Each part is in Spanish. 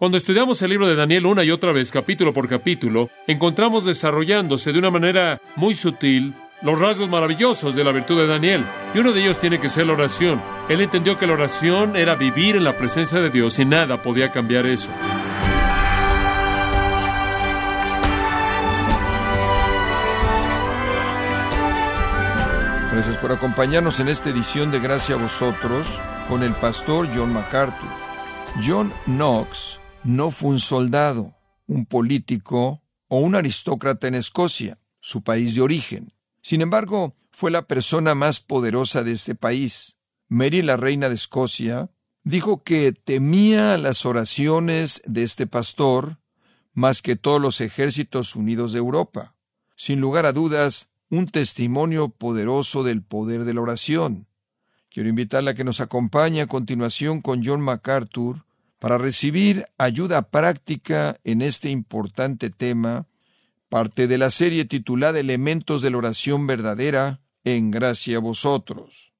Cuando estudiamos el libro de Daniel una y otra vez, capítulo por capítulo, encontramos desarrollándose de una manera muy sutil los rasgos maravillosos de la virtud de Daniel. Y uno de ellos tiene que ser la oración. Él entendió que la oración era vivir en la presencia de Dios y nada podía cambiar eso. Gracias por acompañarnos en esta edición de Gracia a vosotros con el pastor John MacArthur. John Knox no fue un soldado, un político o un aristócrata en Escocia, su país de origen. Sin embargo, fue la persona más poderosa de este país. Mary, la reina de Escocia, dijo que temía las oraciones de este pastor más que todos los ejércitos unidos de Europa. Sin lugar a dudas, un testimonio poderoso del poder de la oración. Quiero invitarla a que nos acompañe a continuación con John MacArthur para recibir ayuda práctica en este importante tema, parte de la serie titulada Elementos de la oración verdadera, en gracia a vosotros.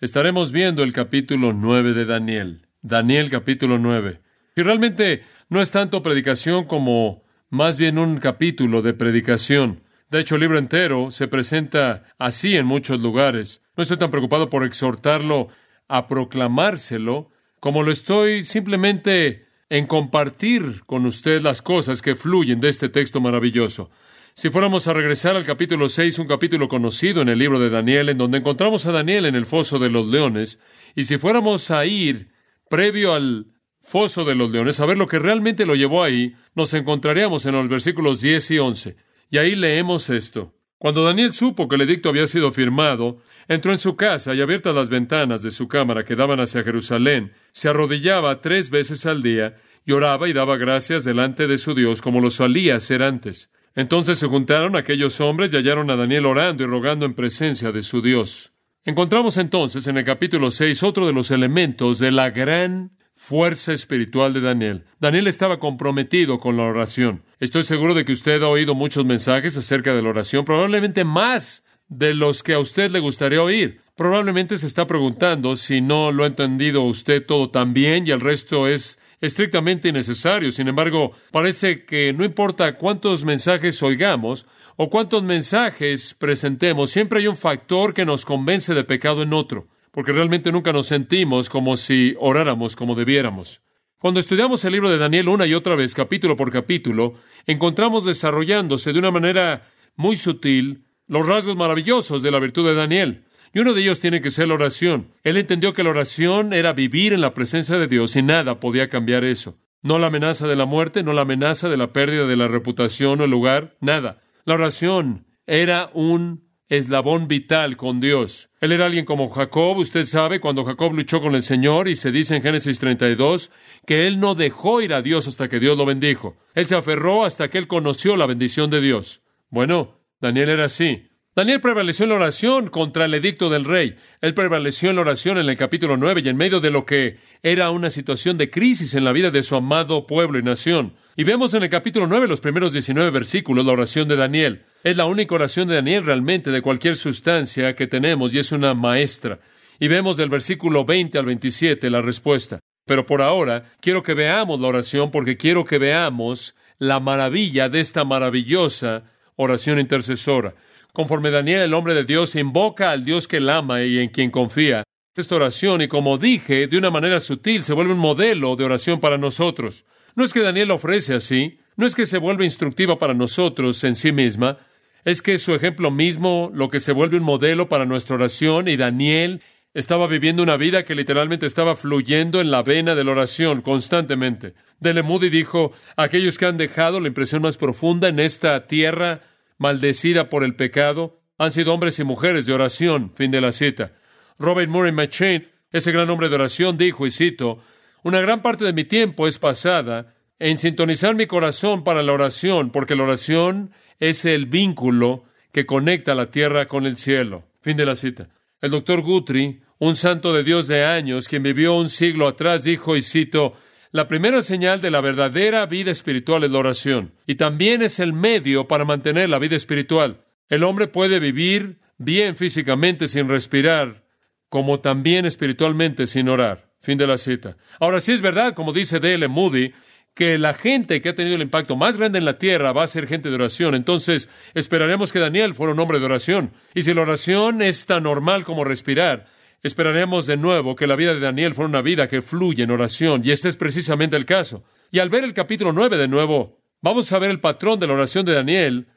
Estaremos viendo el capítulo 9 de Daniel. Daniel capítulo 9. Y realmente no es tanto predicación como más bien un capítulo de predicación. De hecho, el libro entero se presenta así en muchos lugares. No estoy tan preocupado por exhortarlo a proclamárselo, como lo estoy simplemente en compartir con usted las cosas que fluyen de este texto maravilloso. Si fuéramos a regresar al capítulo 6, un capítulo conocido en el libro de Daniel, en donde encontramos a Daniel en el foso de los leones, y si fuéramos a ir previo al foso de los leones, a ver lo que realmente lo llevó ahí, nos encontraríamos en los versículos 10 y 11. Y ahí leemos esto. Cuando Daniel supo que el edicto había sido firmado, entró en su casa y abiertas las ventanas de su cámara que daban hacia Jerusalén, se arrodillaba tres veces al día y oraba y daba gracias delante de su Dios como lo solía hacer antes. Entonces se juntaron aquellos hombres y hallaron a Daniel orando y rogando en presencia de su Dios. Encontramos entonces en el capítulo 6 otro de los elementos de la gran fuerza espiritual de Daniel. Daniel estaba comprometido con la oración. Estoy seguro de que usted ha oído muchos mensajes acerca de la oración, probablemente más de los que a usted le gustaría oír. Probablemente se está preguntando si no lo ha entendido usted todo tan bien y el resto es estrictamente innecesario. Sin embargo, parece que no importa cuántos mensajes oigamos o cuántos mensajes presentemos, siempre hay un factor que nos convence de pecado en otro porque realmente nunca nos sentimos como si oráramos como debiéramos. Cuando estudiamos el libro de Daniel una y otra vez, capítulo por capítulo, encontramos desarrollándose de una manera muy sutil los rasgos maravillosos de la virtud de Daniel. Y uno de ellos tiene que ser la oración. Él entendió que la oración era vivir en la presencia de Dios y nada podía cambiar eso. No la amenaza de la muerte, no la amenaza de la pérdida de la reputación o el lugar, nada. La oración era un eslabón vital con Dios. Él era alguien como Jacob, usted sabe, cuando Jacob luchó con el Señor y se dice en Génesis 32 que él no dejó ir a Dios hasta que Dios lo bendijo. Él se aferró hasta que él conoció la bendición de Dios. Bueno, Daniel era así. Daniel prevaleció en la oración contra el edicto del rey. Él prevaleció en la oración en el capítulo 9 y en medio de lo que era una situación de crisis en la vida de su amado pueblo y nación. Y vemos en el capítulo 9, los primeros 19 versículos, la oración de Daniel. Es la única oración de Daniel realmente de cualquier sustancia que tenemos y es una maestra. Y vemos del versículo 20 al 27 la respuesta. Pero por ahora quiero que veamos la oración porque quiero que veamos la maravilla de esta maravillosa oración intercesora. Conforme Daniel, el hombre de Dios, invoca al Dios que él ama y en quien confía, esta oración, y como dije, de una manera sutil, se vuelve un modelo de oración para nosotros. No es que Daniel ofrece así, no es que se vuelva instructiva para nosotros en sí misma, es que su ejemplo mismo, lo que se vuelve un modelo para nuestra oración, y Daniel estaba viviendo una vida que literalmente estaba fluyendo en la vena de la oración constantemente. Dele Moody dijo, aquellos que han dejado la impresión más profunda en esta tierra maldecida por el pecado han sido hombres y mujeres de oración. Fin de la cita. Robert Murray McChain, ese gran hombre de oración, dijo, y cito, una gran parte de mi tiempo es pasada en sintonizar mi corazón para la oración, porque la oración es el vínculo que conecta la tierra con el cielo. Fin de la cita. El doctor Guthrie, un santo de Dios de años, quien vivió un siglo atrás, dijo, y cito, la primera señal de la verdadera vida espiritual es la oración, y también es el medio para mantener la vida espiritual. El hombre puede vivir bien físicamente sin respirar, como también espiritualmente sin orar. Fin de la cita. Ahora sí es verdad, como dice D.L. Moody, que la gente que ha tenido el impacto más grande en la tierra va a ser gente de oración. Entonces, esperaremos que Daniel fuera un hombre de oración. Y si la oración es tan normal como respirar, esperaremos de nuevo que la vida de Daniel fuera una vida que fluye en oración. Y este es precisamente el caso. Y al ver el capítulo 9 de nuevo, vamos a ver el patrón de la oración de Daniel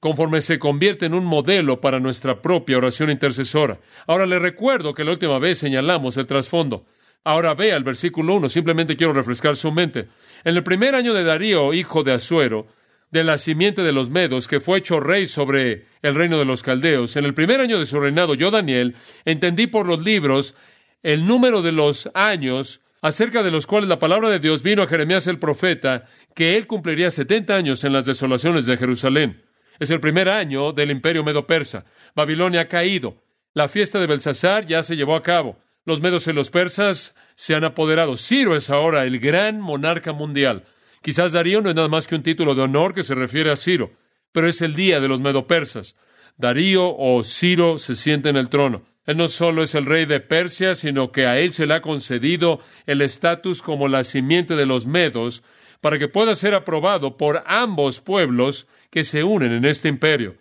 conforme se convierte en un modelo para nuestra propia oración intercesora. Ahora le recuerdo que la última vez señalamos el trasfondo. Ahora vea el versículo 1, simplemente quiero refrescar su mente. En el primer año de Darío, hijo de Asuero, de la simiente de los Medos, que fue hecho rey sobre el reino de los caldeos, en el primer año de su reinado, yo, Daniel, entendí por los libros el número de los años acerca de los cuales la palabra de Dios vino a Jeremías el profeta, que él cumpliría setenta años en las desolaciones de Jerusalén. Es el primer año del imperio medo-persa. Babilonia ha caído. La fiesta de Belsasar ya se llevó a cabo. Los medos y los persas se han apoderado. Ciro es ahora el gran monarca mundial. Quizás Darío no es nada más que un título de honor que se refiere a Ciro, pero es el día de los medo-persas. Darío o Ciro se siente en el trono. Él no solo es el rey de Persia, sino que a él se le ha concedido el estatus como la simiente de los medos, para que pueda ser aprobado por ambos pueblos que se unen en este imperio.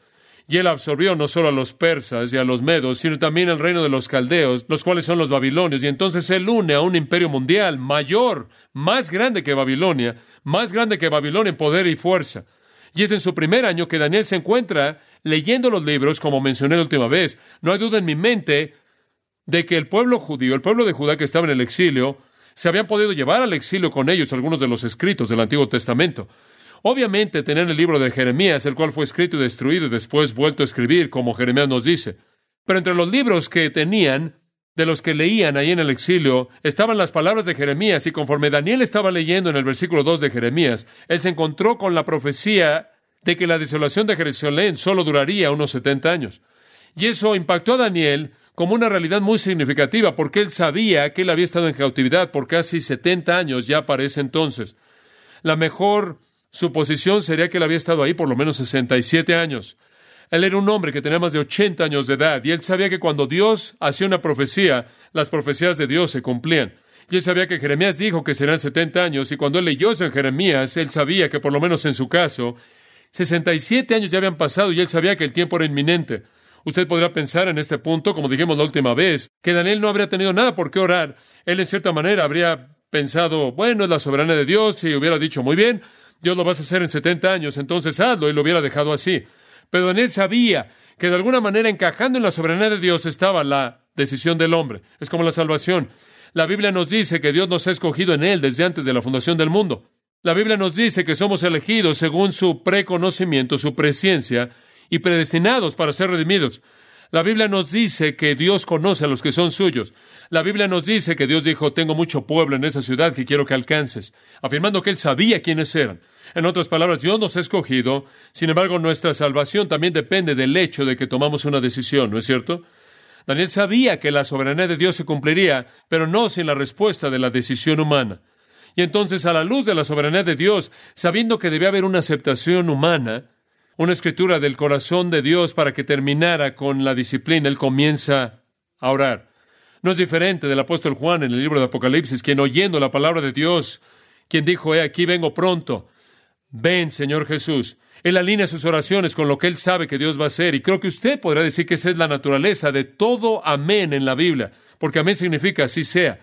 Y él absorbió no solo a los persas y a los medos, sino también el reino de los caldeos, los cuales son los babilonios. Y entonces él une a un imperio mundial mayor, más grande que Babilonia, más grande que Babilonia en poder y fuerza. Y es en su primer año que Daniel se encuentra leyendo los libros, como mencioné la última vez. No hay duda en mi mente de que el pueblo judío, el pueblo de Judá que estaba en el exilio, se habían podido llevar al exilio con ellos algunos de los escritos del Antiguo Testamento. Obviamente tener el libro de Jeremías, el cual fue escrito y destruido y después vuelto a escribir, como Jeremías nos dice. Pero entre los libros que tenían, de los que leían ahí en el exilio, estaban las palabras de Jeremías, y conforme Daniel estaba leyendo en el versículo 2 de Jeremías, él se encontró con la profecía de que la desolación de Jerusalén solo duraría unos 70 años. Y eso impactó a Daniel como una realidad muy significativa, porque él sabía que él había estado en cautividad por casi 70 años ya para ese entonces. La mejor su posición sería que él había estado ahí por lo menos 67 años. Él era un hombre que tenía más de 80 años de edad y él sabía que cuando Dios hacía una profecía, las profecías de Dios se cumplían. Y él sabía que Jeremías dijo que serán 70 años y cuando él leyó eso en Jeremías, él sabía que por lo menos en su caso, 67 años ya habían pasado y él sabía que el tiempo era inminente. Usted podrá pensar en este punto, como dijimos la última vez, que Daniel no habría tenido nada por qué orar. Él en cierta manera habría pensado, bueno, es la soberanía de Dios y hubiera dicho, muy bien, Dios lo vas a hacer en 70 años, entonces hazlo y lo hubiera dejado así. Pero Daniel sabía que de alguna manera encajando en la soberanía de Dios estaba la decisión del hombre. Es como la salvación. La Biblia nos dice que Dios nos ha escogido en Él desde antes de la fundación del mundo. La Biblia nos dice que somos elegidos según su preconocimiento, su presciencia, y predestinados para ser redimidos. La Biblia nos dice que Dios conoce a los que son suyos. La Biblia nos dice que Dios dijo, tengo mucho pueblo en esa ciudad que quiero que alcances, afirmando que Él sabía quiénes eran. En otras palabras, Dios nos ha escogido, sin embargo, nuestra salvación también depende del hecho de que tomamos una decisión, ¿no es cierto? Daniel sabía que la soberanía de Dios se cumpliría, pero no sin la respuesta de la decisión humana. Y entonces, a la luz de la soberanía de Dios, sabiendo que debía haber una aceptación humana, una escritura del corazón de Dios para que terminara con la disciplina, él comienza a orar. No es diferente del apóstol Juan en el libro de Apocalipsis, quien oyendo la palabra de Dios, quien dijo, he aquí vengo pronto, ven Señor Jesús. Él alinea sus oraciones con lo que él sabe que Dios va a hacer. Y creo que usted podrá decir que esa es la naturaleza de todo amén en la Biblia, porque amén significa así sea.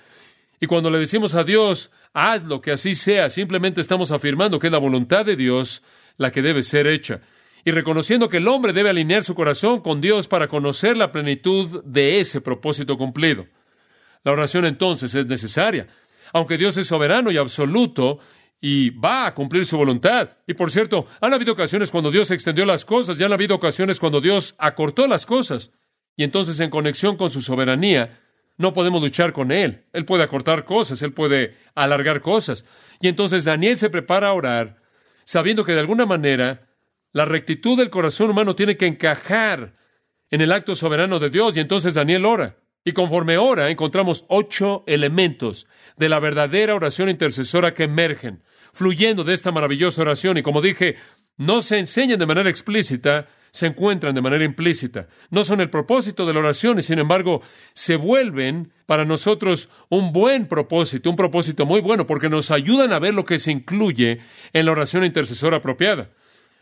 Y cuando le decimos a Dios, hazlo que así sea, simplemente estamos afirmando que es la voluntad de Dios la que debe ser hecha y reconociendo que el hombre debe alinear su corazón con Dios para conocer la plenitud de ese propósito cumplido. La oración entonces es necesaria, aunque Dios es soberano y absoluto y va a cumplir su voluntad. Y por cierto, han habido ocasiones cuando Dios extendió las cosas y han habido ocasiones cuando Dios acortó las cosas. Y entonces en conexión con su soberanía, no podemos luchar con Él. Él puede acortar cosas, Él puede alargar cosas. Y entonces Daniel se prepara a orar, sabiendo que de alguna manera la rectitud del corazón humano tiene que encajar en el acto soberano de Dios y entonces Daniel ora. Y conforme ora, encontramos ocho elementos de la verdadera oración intercesora que emergen, fluyendo de esta maravillosa oración. Y como dije, no se enseñan de manera explícita, se encuentran de manera implícita. No son el propósito de la oración y sin embargo se vuelven para nosotros un buen propósito, un propósito muy bueno porque nos ayudan a ver lo que se incluye en la oración intercesora apropiada.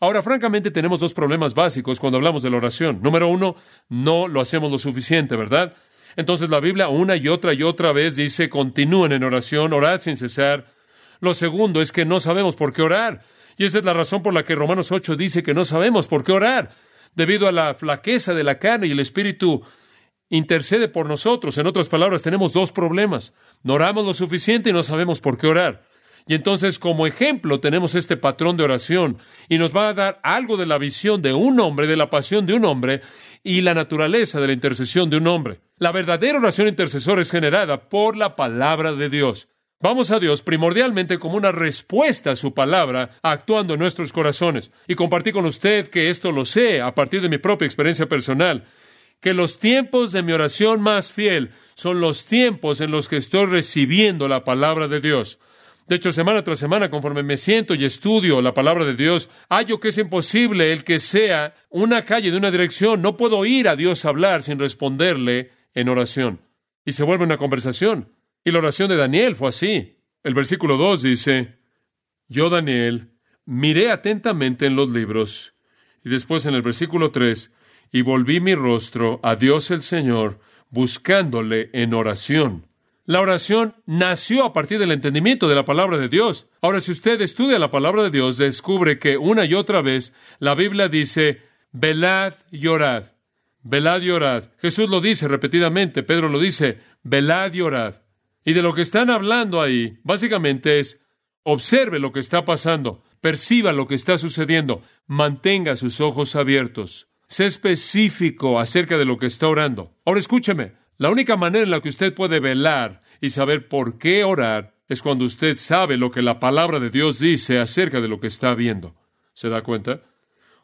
Ahora, francamente, tenemos dos problemas básicos cuando hablamos de la oración. Número uno, no lo hacemos lo suficiente, ¿verdad? Entonces la Biblia una y otra y otra vez dice, continúen en oración, orad sin cesar. Lo segundo es que no sabemos por qué orar. Y esa es la razón por la que Romanos 8 dice que no sabemos por qué orar. Debido a la flaqueza de la carne y el Espíritu intercede por nosotros. En otras palabras, tenemos dos problemas. No oramos lo suficiente y no sabemos por qué orar. Y entonces, como ejemplo, tenemos este patrón de oración y nos va a dar algo de la visión de un hombre, de la pasión de un hombre y la naturaleza de la intercesión de un hombre. La verdadera oración intercesora es generada por la palabra de Dios. Vamos a Dios primordialmente como una respuesta a su palabra actuando en nuestros corazones. Y compartí con usted que esto lo sé a partir de mi propia experiencia personal, que los tiempos de mi oración más fiel son los tiempos en los que estoy recibiendo la palabra de Dios. De hecho, semana tras semana, conforme me siento y estudio la palabra de Dios, hallo que es imposible el que sea una calle de una dirección. No puedo ir a Dios a hablar sin responderle en oración. Y se vuelve una conversación. Y la oración de Daniel fue así. El versículo 2 dice, Yo, Daniel, miré atentamente en los libros. Y después en el versículo 3, y volví mi rostro a Dios el Señor, buscándole en oración. La oración nació a partir del entendimiento de la palabra de Dios. Ahora, si usted estudia la palabra de Dios, descubre que una y otra vez la Biblia dice, velad y orad. Velad y orad. Jesús lo dice repetidamente, Pedro lo dice, velad y orad. Y de lo que están hablando ahí, básicamente es, observe lo que está pasando, perciba lo que está sucediendo, mantenga sus ojos abiertos, sé específico acerca de lo que está orando. Ahora escúcheme, la única manera en la que usted puede velar y saber por qué orar es cuando usted sabe lo que la palabra de Dios dice acerca de lo que está viendo. ¿Se da cuenta?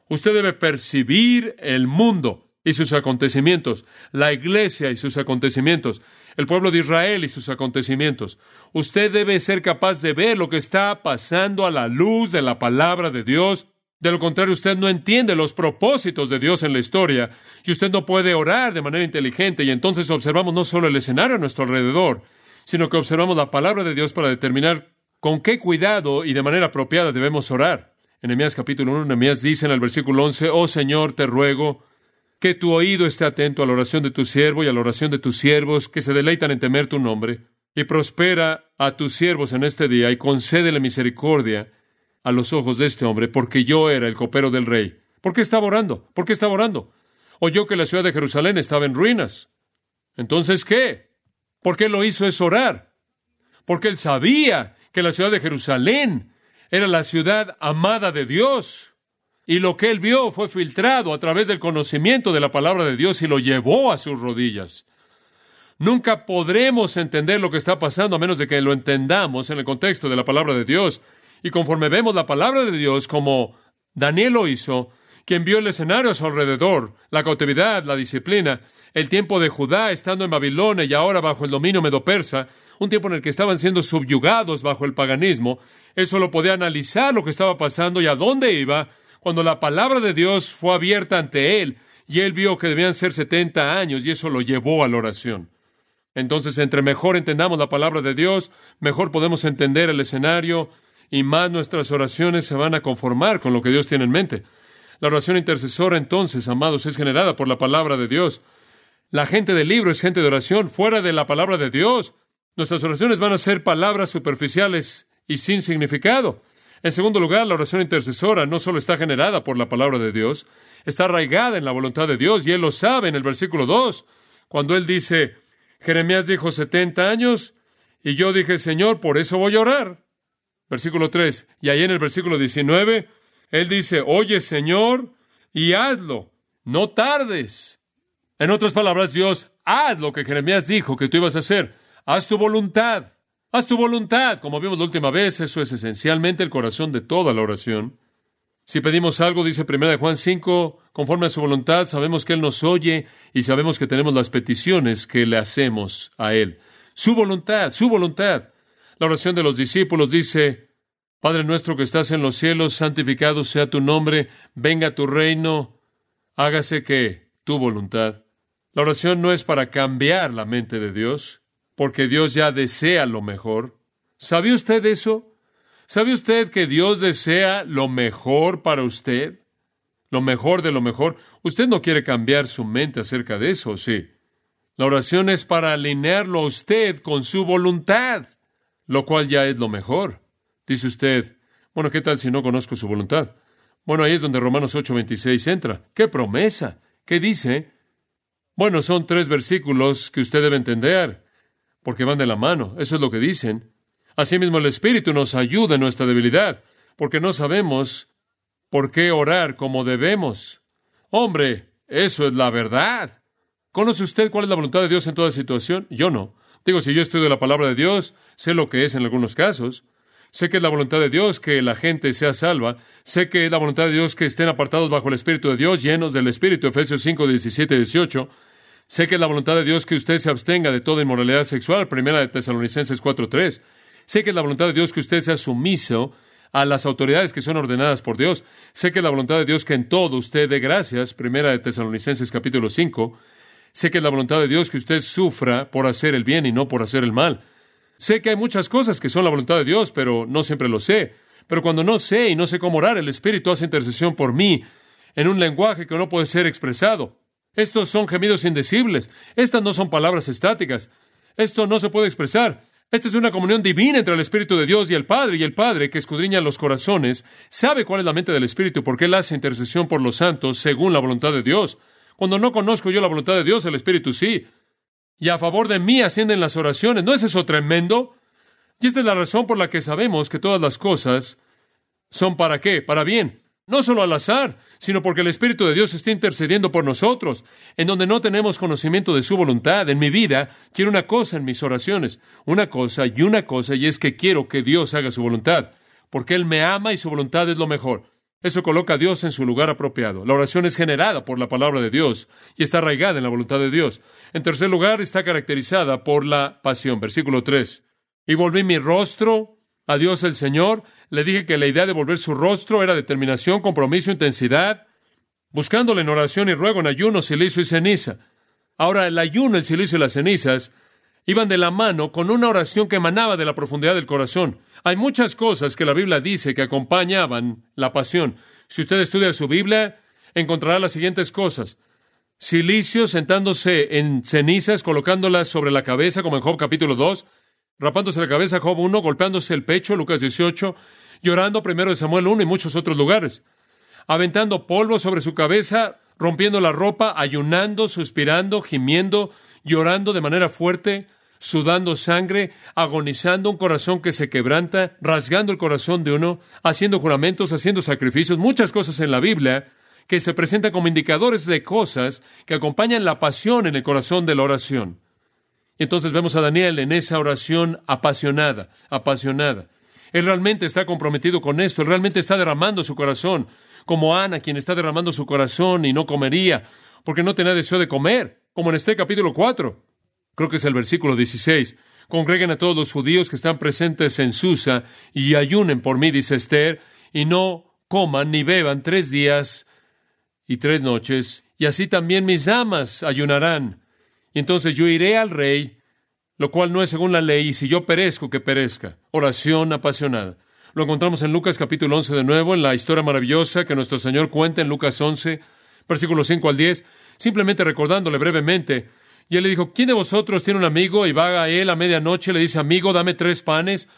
Usted debe percibir el mundo y sus acontecimientos, la iglesia y sus acontecimientos, el pueblo de Israel y sus acontecimientos. Usted debe ser capaz de ver lo que está pasando a la luz de la palabra de Dios de lo contrario, usted no entiende los propósitos de Dios en la historia y usted no puede orar de manera inteligente y entonces observamos no solo el escenario a nuestro alrededor, sino que observamos la palabra de Dios para determinar con qué cuidado y de manera apropiada debemos orar. En Nehemías capítulo 1, Nehemías dice en el versículo 11, Oh Señor, te ruego que tu oído esté atento a la oración de tu siervo y a la oración de tus siervos que se deleitan en temer tu nombre, y prospera a tus siervos en este día y concédele misericordia a los ojos de este hombre, porque yo era el copero del rey. ¿Por qué estaba orando? ¿Por qué estaba orando? Oyó que la ciudad de Jerusalén estaba en ruinas. Entonces, ¿qué? ¿Por qué lo hizo es orar? Porque él sabía que la ciudad de Jerusalén era la ciudad amada de Dios. Y lo que él vio fue filtrado a través del conocimiento de la palabra de Dios y lo llevó a sus rodillas. Nunca podremos entender lo que está pasando a menos de que lo entendamos en el contexto de la palabra de Dios. Y conforme vemos la palabra de Dios como Daniel lo hizo, que envió el escenario a su alrededor, la cautividad, la disciplina, el tiempo de Judá estando en Babilonia y ahora bajo el dominio medo-persa, un tiempo en el que estaban siendo subyugados bajo el paganismo, él solo podía analizar lo que estaba pasando y a dónde iba cuando la palabra de Dios fue abierta ante él y él vio que debían ser 70 años y eso lo llevó a la oración. Entonces, entre mejor entendamos la palabra de Dios, mejor podemos entender el escenario, y más nuestras oraciones se van a conformar con lo que Dios tiene en mente. La oración intercesora, entonces, amados, es generada por la palabra de Dios. La gente del libro es gente de oración fuera de la palabra de Dios. Nuestras oraciones van a ser palabras superficiales y sin significado. En segundo lugar, la oración intercesora no solo está generada por la palabra de Dios, está arraigada en la voluntad de Dios, y Él lo sabe en el versículo 2, cuando Él dice, Jeremías dijo 70 años, y yo dije, Señor, por eso voy a orar. Versículo 3. Y ahí en el versículo 19, Él dice, oye Señor, y hazlo, no tardes. En otras palabras, Dios, haz lo que Jeremías dijo que tú ibas a hacer. Haz tu voluntad. Haz tu voluntad. Como vimos la última vez, eso es esencialmente el corazón de toda la oración. Si pedimos algo, dice 1 Juan 5, conforme a su voluntad, sabemos que Él nos oye y sabemos que tenemos las peticiones que le hacemos a Él. Su voluntad, su voluntad. La oración de los discípulos dice, Padre nuestro que estás en los cielos, santificado sea tu nombre, venga tu reino, hágase que tu voluntad. La oración no es para cambiar la mente de Dios, porque Dios ya desea lo mejor. ¿Sabe usted eso? ¿Sabe usted que Dios desea lo mejor para usted? Lo mejor de lo mejor. Usted no quiere cambiar su mente acerca de eso, sí. La oración es para alinearlo a usted con su voluntad, lo cual ya es lo mejor. Dice usted, bueno, ¿qué tal si no conozco su voluntad? Bueno, ahí es donde Romanos 8:26 entra. ¡Qué promesa! ¿Qué dice? Bueno, son tres versículos que usted debe entender, porque van de la mano. Eso es lo que dicen. Asimismo, el Espíritu nos ayuda en nuestra debilidad, porque no sabemos por qué orar como debemos. Hombre, eso es la verdad. ¿Conoce usted cuál es la voluntad de Dios en toda situación? Yo no. Digo, si yo estudio la palabra de Dios, sé lo que es en algunos casos. Sé que es la voluntad de Dios que la gente sea salva. Sé que es la voluntad de Dios que estén apartados bajo el Espíritu de Dios, llenos del Espíritu, Efesios 5, 17 y 18. Sé que es la voluntad de Dios que usted se abstenga de toda inmoralidad sexual, primera de Tesalonicenses 4, 3. Sé que es la voluntad de Dios que usted sea sumiso a las autoridades que son ordenadas por Dios. Sé que es la voluntad de Dios que en todo usted dé gracias, primera de Tesalonicenses capítulo 5. Sé que es la voluntad de Dios que usted sufra por hacer el bien y no por hacer el mal. Sé que hay muchas cosas que son la voluntad de Dios, pero no siempre lo sé. Pero cuando no sé y no sé cómo orar, el Espíritu hace intercesión por mí en un lenguaje que no puede ser expresado. Estos son gemidos indecibles. Estas no son palabras estáticas. Esto no se puede expresar. Esta es una comunión divina entre el Espíritu de Dios y el Padre, y el Padre, que escudriña los corazones, sabe cuál es la mente del Espíritu, porque Él hace intercesión por los santos según la voluntad de Dios. Cuando no conozco yo la voluntad de Dios, el Espíritu sí. Y a favor de mí ascienden las oraciones. ¿No es eso tremendo? Y esta es la razón por la que sabemos que todas las cosas son para qué? Para bien. No solo al azar, sino porque el Espíritu de Dios está intercediendo por nosotros, en donde no tenemos conocimiento de su voluntad. En mi vida quiero una cosa en mis oraciones, una cosa y una cosa, y es que quiero que Dios haga su voluntad, porque Él me ama y su voluntad es lo mejor. Eso coloca a Dios en su lugar apropiado. La oración es generada por la palabra de Dios y está arraigada en la voluntad de Dios. En tercer lugar, está caracterizada por la pasión. Versículo 3. Y volví mi rostro a Dios el Señor. Le dije que la idea de volver su rostro era determinación, compromiso, intensidad, buscándole en oración y ruego, en ayuno, silicio y ceniza. Ahora, el ayuno, el silicio y las cenizas iban de la mano con una oración que emanaba de la profundidad del corazón. Hay muchas cosas que la Biblia dice que acompañaban la pasión. Si usted estudia su Biblia, encontrará las siguientes cosas. Silicio sentándose en cenizas, colocándolas sobre la cabeza, como en Job capítulo 2, rapándose la cabeza, Job 1, golpeándose el pecho, Lucas 18, llorando primero de Samuel 1 y muchos otros lugares, aventando polvo sobre su cabeza, rompiendo la ropa, ayunando, suspirando, gimiendo, llorando de manera fuerte, sudando sangre, agonizando un corazón que se quebranta, rasgando el corazón de uno, haciendo juramentos, haciendo sacrificios, muchas cosas en la Biblia que se presentan como indicadores de cosas que acompañan la pasión en el corazón de la oración. Entonces vemos a Daniel en esa oración apasionada, apasionada. Él realmente está comprometido con esto, él realmente está derramando su corazón, como Ana, quien está derramando su corazón y no comería, porque no tenía deseo de comer, como en este capítulo 4 creo que es el versículo 16. Congreguen a todos los judíos que están presentes en Susa y ayunen por mí, dice Esther, y no coman ni beban tres días y tres noches, y así también mis damas ayunarán. Y entonces yo iré al rey, lo cual no es según la ley, y si yo perezco, que perezca. Oración apasionada. Lo encontramos en Lucas capítulo 11 de nuevo, en la historia maravillosa que nuestro Señor cuenta en Lucas 11, versículos 5 al 10, simplemente recordándole brevemente y él le dijo, ¿quién de vosotros tiene un amigo y va a él a medianoche y le dice, amigo, dame tres panes?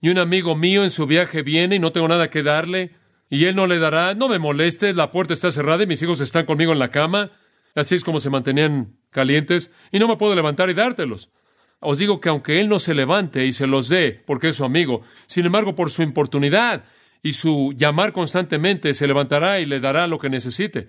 Y un amigo mío en su viaje viene y no tengo nada que darle. Y él no le dará, no me molestes, la puerta está cerrada y mis hijos están conmigo en la cama. Así es como se mantenían calientes y no me puedo levantar y dártelos. Os digo que aunque él no se levante y se los dé, porque es su amigo, sin embargo, por su importunidad y su llamar constantemente, se levantará y le dará lo que necesite.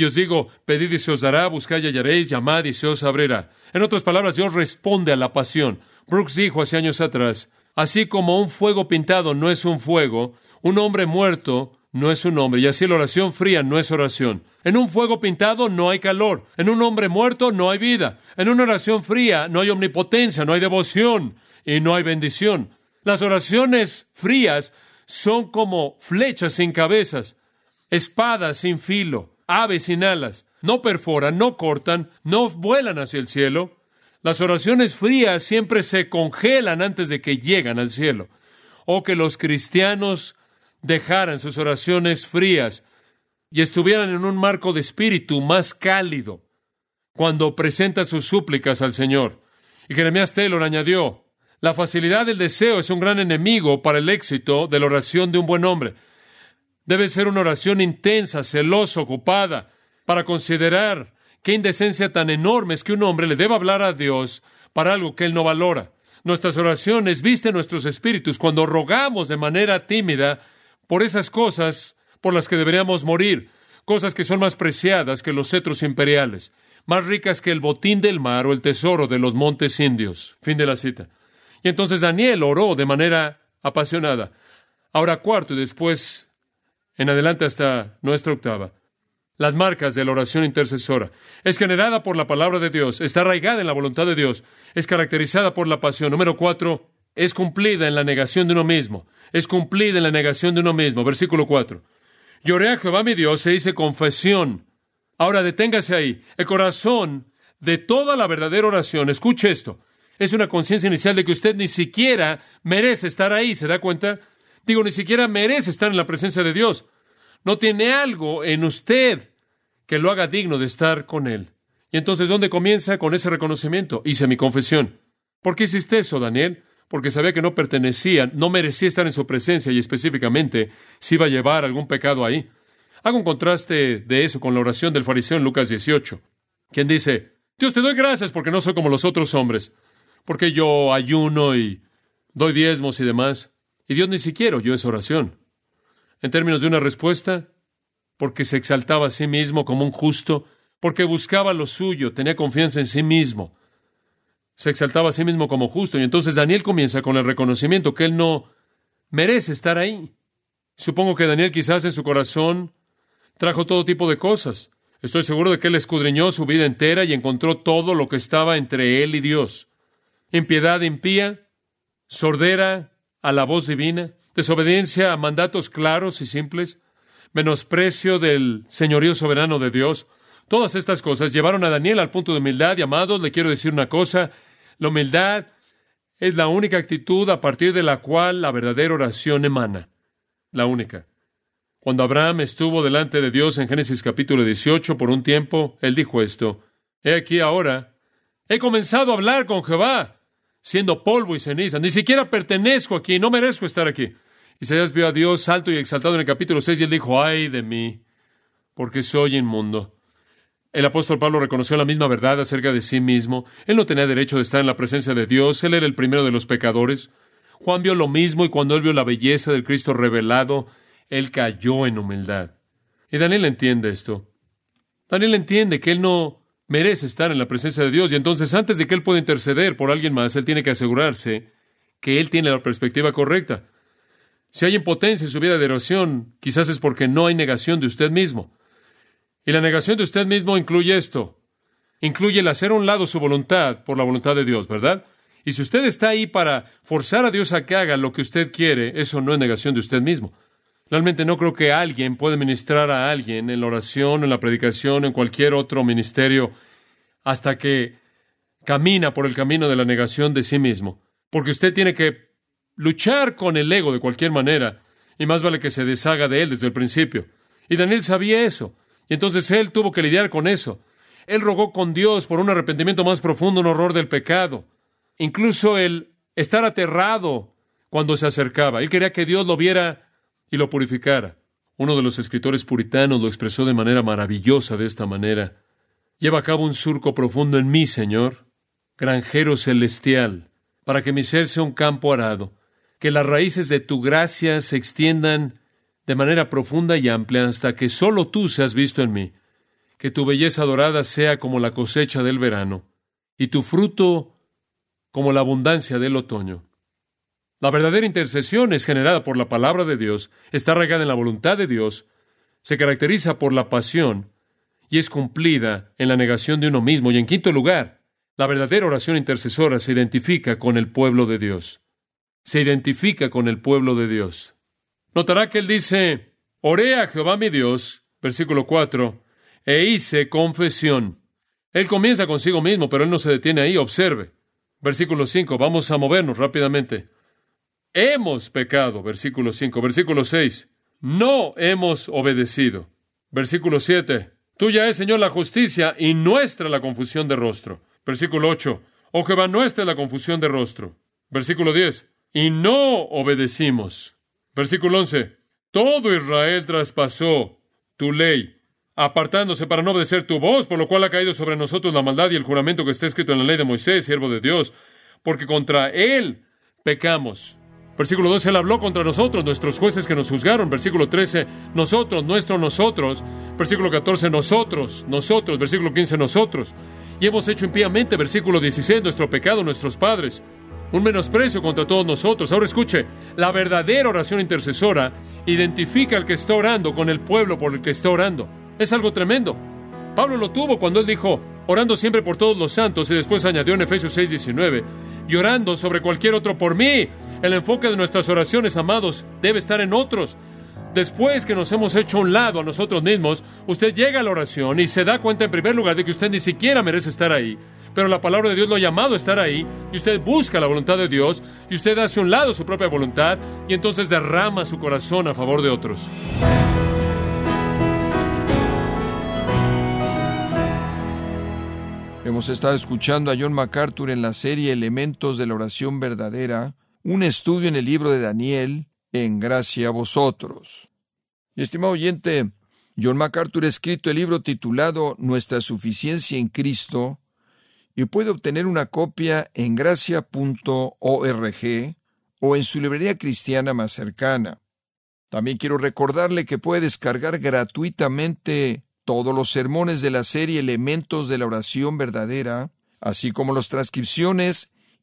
Y os digo, pedid y se os dará, buscad y hallaréis, llamad y se os abrirá. En otras palabras, Dios responde a la pasión. Brooks dijo hace años atrás, así como un fuego pintado no es un fuego, un hombre muerto no es un hombre, y así la oración fría no es oración. En un fuego pintado no hay calor, en un hombre muerto no hay vida, en una oración fría no hay omnipotencia, no hay devoción y no hay bendición. Las oraciones frías son como flechas sin cabezas, espadas sin filo, aves sin alas. No perforan, no cortan, no vuelan hacia el cielo. Las oraciones frías siempre se congelan antes de que llegan al cielo. O que los cristianos dejaran sus oraciones frías y estuvieran en un marco de espíritu más cálido cuando presenta sus súplicas al Señor. Y Jeremías Taylor añadió, la facilidad del deseo es un gran enemigo para el éxito de la oración de un buen hombre. Debe ser una oración intensa, celosa, ocupada, para considerar qué indecencia tan enorme es que un hombre le deba hablar a Dios para algo que él no valora. Nuestras oraciones visten nuestros espíritus cuando rogamos de manera tímida por esas cosas por las que deberíamos morir, cosas que son más preciadas que los cetros imperiales, más ricas que el botín del mar o el tesoro de los montes indios. Fin de la cita. Y entonces Daniel oró de manera apasionada. Ahora cuarto y después en adelante hasta nuestra octava. Las marcas de la oración intercesora. Es generada por la palabra de Dios, está arraigada en la voluntad de Dios, es caracterizada por la pasión. Número cuatro, es cumplida en la negación de uno mismo. Es cumplida en la negación de uno mismo. Versículo cuatro. Lloré a Jehová mi Dios e hice confesión. Ahora deténgase ahí. El corazón de toda la verdadera oración, escuche esto, es una conciencia inicial de que usted ni siquiera merece estar ahí, ¿se da cuenta? Digo, ni siquiera merece estar en la presencia de Dios. No tiene algo en usted que lo haga digno de estar con Él. Y entonces, ¿dónde comienza? Con ese reconocimiento. Hice mi confesión. ¿Por qué hiciste eso, Daniel? Porque sabía que no pertenecía, no merecía estar en su presencia y específicamente si iba a llevar algún pecado ahí. Hago un contraste de eso con la oración del fariseo en Lucas 18, quien dice, Dios te doy gracias porque no soy como los otros hombres, porque yo ayuno y doy diezmos y demás. Y Dios ni siquiera oyó esa oración. En términos de una respuesta, porque se exaltaba a sí mismo como un justo, porque buscaba lo suyo, tenía confianza en sí mismo. Se exaltaba a sí mismo como justo. Y entonces Daniel comienza con el reconocimiento que él no merece estar ahí. Supongo que Daniel quizás en su corazón trajo todo tipo de cosas. Estoy seguro de que él escudriñó su vida entera y encontró todo lo que estaba entre él y Dios. Impiedad impía, sordera, a la voz divina, desobediencia a mandatos claros y simples, menosprecio del señorío soberano de Dios. Todas estas cosas llevaron a Daniel al punto de humildad y amados, le quiero decir una cosa, la humildad es la única actitud a partir de la cual la verdadera oración emana. La única. Cuando Abraham estuvo delante de Dios en Génesis capítulo 18 por un tiempo, él dijo esto, He aquí ahora, he comenzado a hablar con Jehová, siendo polvo y ceniza. Ni siquiera pertenezco aquí, no merezco estar aquí. Isaías vio a Dios alto y exaltado en el capítulo 6 y él dijo, ay de mí, porque soy inmundo. El apóstol Pablo reconoció la misma verdad acerca de sí mismo. Él no tenía derecho de estar en la presencia de Dios, él era el primero de los pecadores. Juan vio lo mismo y cuando él vio la belleza del Cristo revelado, él cayó en humildad. Y Daniel entiende esto. Daniel entiende que él no merece estar en la presencia de Dios. Y entonces, antes de que Él pueda interceder por alguien más, Él tiene que asegurarse que Él tiene la perspectiva correcta. Si hay impotencia en su vida de oración, quizás es porque no hay negación de usted mismo. Y la negación de usted mismo incluye esto. Incluye el hacer a un lado su voluntad por la voluntad de Dios, ¿verdad? Y si usted está ahí para forzar a Dios a que haga lo que usted quiere, eso no es negación de usted mismo. Realmente no creo que alguien pueda ministrar a alguien en la oración, en la predicación, en cualquier otro ministerio, hasta que camina por el camino de la negación de sí mismo. Porque usted tiene que luchar con el ego de cualquier manera, y más vale que se deshaga de él desde el principio. Y Daniel sabía eso, y entonces él tuvo que lidiar con eso. Él rogó con Dios por un arrepentimiento más profundo, un horror del pecado. Incluso el estar aterrado cuando se acercaba. Él quería que Dios lo viera y lo purificara. Uno de los escritores puritanos lo expresó de manera maravillosa de esta manera. Lleva a cabo un surco profundo en mí, Señor, granjero celestial, para que mi ser sea un campo arado, que las raíces de tu gracia se extiendan de manera profunda y amplia hasta que solo tú seas visto en mí, que tu belleza dorada sea como la cosecha del verano, y tu fruto como la abundancia del otoño. La verdadera intercesión es generada por la palabra de Dios, está arraigada en la voluntad de Dios, se caracteriza por la pasión y es cumplida en la negación de uno mismo. Y en quinto lugar, la verdadera oración intercesora se identifica con el pueblo de Dios. Se identifica con el pueblo de Dios. Notará que él dice, oré a Jehová mi Dios, versículo 4, e hice confesión. Él comienza consigo mismo, pero él no se detiene ahí, observe. Versículo 5, vamos a movernos rápidamente. Hemos pecado, versículo 5. Versículo 6, no hemos obedecido. Versículo 7, tuya es, Señor, la justicia y nuestra la confusión de rostro. Versículo 8, oh Jehová, nuestra la confusión de rostro. Versículo 10, y no obedecimos. Versículo 11, todo Israel traspasó tu ley apartándose para no obedecer tu voz, por lo cual ha caído sobre nosotros la maldad y el juramento que está escrito en la ley de Moisés, siervo de Dios, porque contra él pecamos. Versículo 12, él habló contra nosotros, nuestros jueces que nos juzgaron. Versículo 13, nosotros, nuestro nosotros. Versículo 14, nosotros, nosotros. Versículo 15, nosotros. Y hemos hecho impíamente. Versículo 16, nuestro pecado, nuestros padres. Un menosprecio contra todos nosotros. Ahora escuche, la verdadera oración intercesora identifica al que está orando con el pueblo por el que está orando. Es algo tremendo. Pablo lo tuvo cuando él dijo, orando siempre por todos los santos, y después añadió en Efesios 6:19, y orando sobre cualquier otro por mí. El enfoque de nuestras oraciones, amados, debe estar en otros. Después que nos hemos hecho un lado a nosotros mismos, usted llega a la oración y se da cuenta en primer lugar de que usted ni siquiera merece estar ahí. Pero la palabra de Dios lo ha llamado a estar ahí, y usted busca la voluntad de Dios, y usted hace un lado su propia voluntad, y entonces derrama su corazón a favor de otros. Hemos estado escuchando a John MacArthur en la serie Elementos de la oración verdadera, un estudio en el libro de Daniel, en gracia a vosotros. Estimado oyente, John MacArthur ha escrito el libro titulado Nuestra suficiencia en Cristo y puede obtener una copia en gracia.org o en su librería cristiana más cercana. También quiero recordarle que puede descargar gratuitamente todos los sermones de la serie Elementos de la Oración Verdadera, así como las transcripciones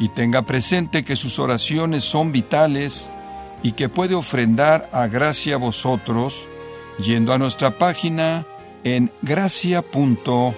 Y tenga presente que sus oraciones son vitales y que puede ofrendar a gracia a vosotros yendo a nuestra página en gracia.org.